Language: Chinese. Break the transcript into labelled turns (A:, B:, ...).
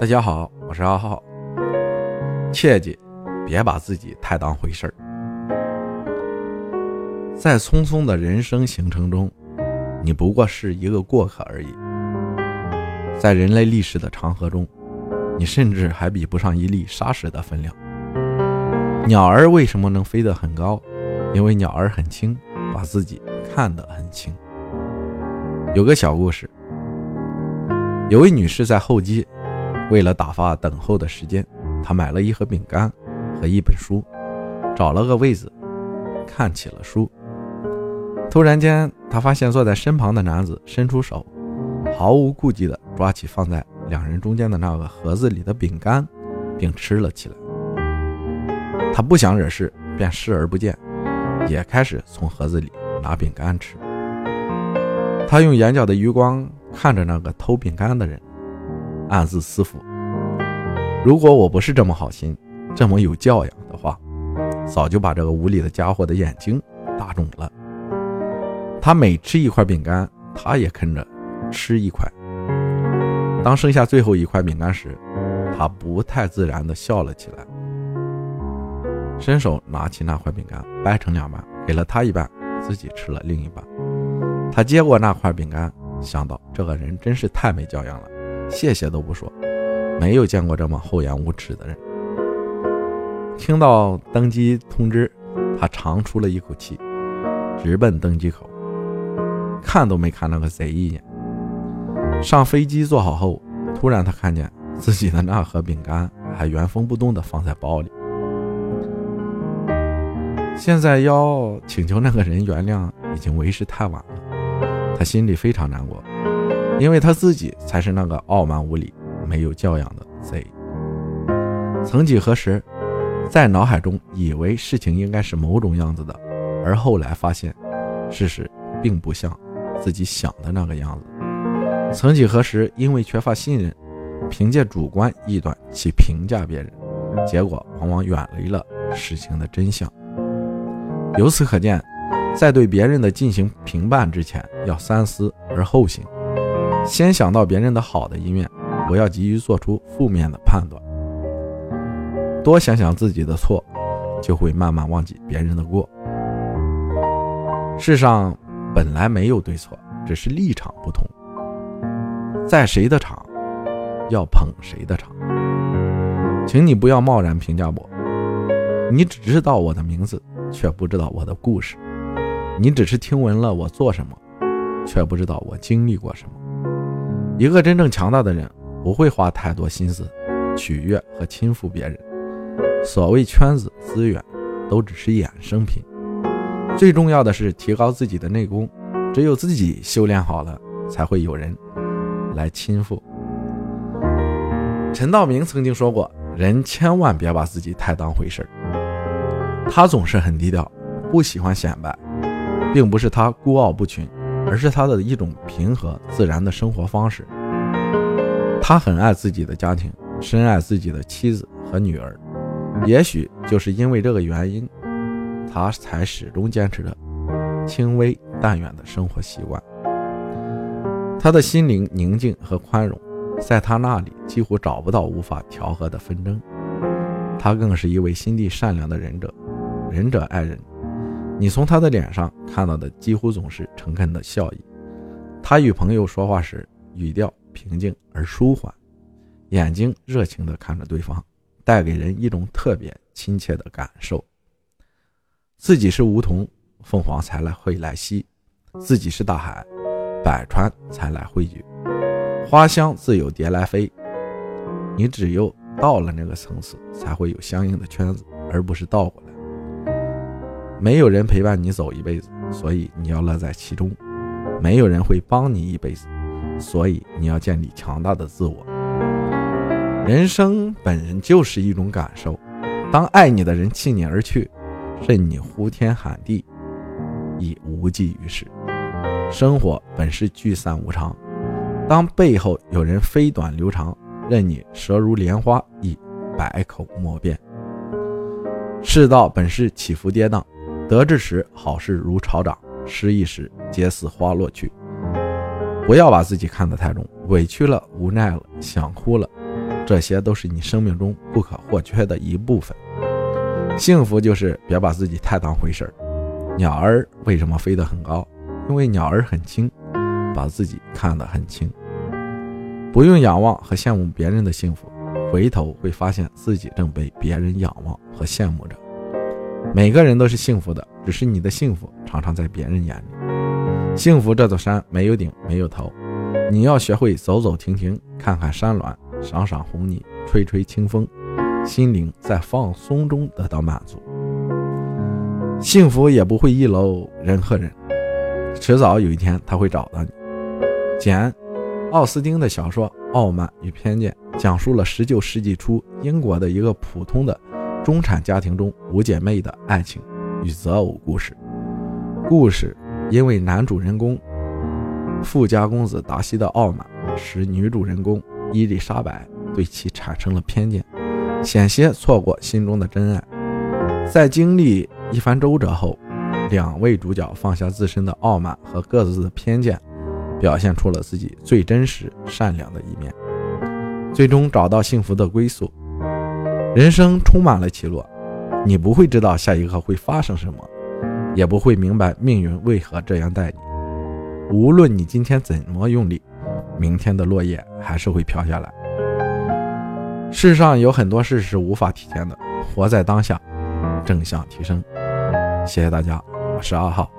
A: 大家好，我是阿浩。切记，别把自己太当回事儿。在匆匆的人生行程中，你不过是一个过客而已。在人类历史的长河中，你甚至还比不上一粒沙石的分量。鸟儿为什么能飞得很高？因为鸟儿很轻，把自己看得很轻。有个小故事，有位女士在候机。为了打发等候的时间，她买了一盒饼干和一本书，找了个位子看起了书。突然间，她发现坐在身旁的男子伸出手，毫无顾忌地抓起放在两人中间的那个盒子里的饼干，并吃了起来。她不想惹事，便视而不见，也开始从盒子里拿饼干吃。她用眼角的余光看着那个偷饼干的人。暗自思忖：如果我不是这么好心、这么有教养的话，早就把这个无理的家伙的眼睛打肿了。他每吃一块饼干，他也跟着吃一块。当剩下最后一块饼干时，他不太自然地笑了起来，伸手拿起那块饼干，掰成两半，给了他一半，自己吃了另一半。他接过那块饼干，想到这个人真是太没教养了。谢谢都不说，没有见过这么厚颜无耻的人。听到登机通知，他长出了一口气，直奔登机口，看都没看那个贼一眼。上飞机坐好后，突然他看见自己的那盒饼干还原封不动地放在包里。现在要请求那个人原谅，已经为时太晚了。他心里非常难过。因为他自己才是那个傲慢无礼、没有教养的贼。曾几何时，在脑海中以为事情应该是某种样子的，而后来发现，事实并不像自己想的那个样子。曾几何时，因为缺乏信任，凭借主观臆断去评价别人，结果往往远离了事情的真相。由此可见，在对别人的进行评判之前，要三思而后行。先想到别人的好的一面，不要急于做出负面的判断。多想想自己的错，就会慢慢忘记别人的过。世上本来没有对错，只是立场不同。在谁的场，要捧谁的场。请你不要贸然评价我。你只知道我的名字，却不知道我的故事。你只是听闻了我做什么，却不知道我经历过什么。一个真正强大的人，不会花太多心思取悦和亲附别人。所谓圈子资源，都只是衍生品。最重要的是提高自己的内功。只有自己修炼好了，才会有人来亲附。陈道明曾经说过：“人千万别把自己太当回事儿。”他总是很低调，不喜欢显摆，并不是他孤傲不群。而是他的一种平和自然的生活方式。他很爱自己的家庭，深爱自己的妻子和女儿。也许就是因为这个原因，他才始终坚持着轻微淡远的生活习惯。他的心灵宁静和宽容，在他那里几乎找不到无法调和的纷争。他更是一位心地善良的仁者，仁者爱人。你从他的脸上看到的几乎总是诚恳的笑意。他与朋友说话时，语调平静而舒缓，眼睛热情地看着对方，带给人一种特别亲切的感受。自己是梧桐，凤凰才来会来栖；自己是大海，百川才来汇聚。花香自有蝶来飞。你只有到了那个层次，才会有相应的圈子，而不是倒过来。没有人陪伴你走一辈子，所以你要乐在其中；没有人会帮你一辈子，所以你要建立强大的自我。人生本就是一种感受，当爱你的人弃你而去，任你呼天喊地，已无济于事。生活本是聚散无常，当背后有人飞短流长，任你舌如莲花，亦百口莫辩。世道本是起伏跌宕。得志时好事如潮涨，失意时皆似花落去。不要把自己看得太重，委屈了、无奈了、想哭了，这些都是你生命中不可或缺的一部分。幸福就是别把自己太当回事儿。鸟儿为什么飞得很高？因为鸟儿很轻，把自己看得很轻。不用仰望和羡慕别人的幸福，回头会发现自己正被别人仰望和羡慕着。每个人都是幸福的，只是你的幸福常常在别人眼里。幸福这座山没有顶，没有头，你要学会走走停停，看看山峦，赏赏红泥，吹吹清风，心灵在放松中得到满足。幸福也不会一楼人和人，迟早有一天他会找到你。简·奥斯汀的小说《傲慢与偏见》讲述了19世纪初英国的一个普通的中产家庭中五姐妹的爱情与择偶故事。故事。因为男主人公富家公子达西的傲慢，使女主人公伊丽莎白对其产生了偏见，险些错过心中的真爱。在经历一番周折后，两位主角放下自身的傲慢和各自的偏见，表现出了自己最真实、善良的一面，最终找到幸福的归宿。人生充满了起落，你不会知道下一刻会发生什么。也不会明白命运为何这样待你。无论你今天怎么用力，明天的落叶还是会飘下来。世上有很多事是无法体现的，活在当下，正向提升。谢谢大家，我是阿浩。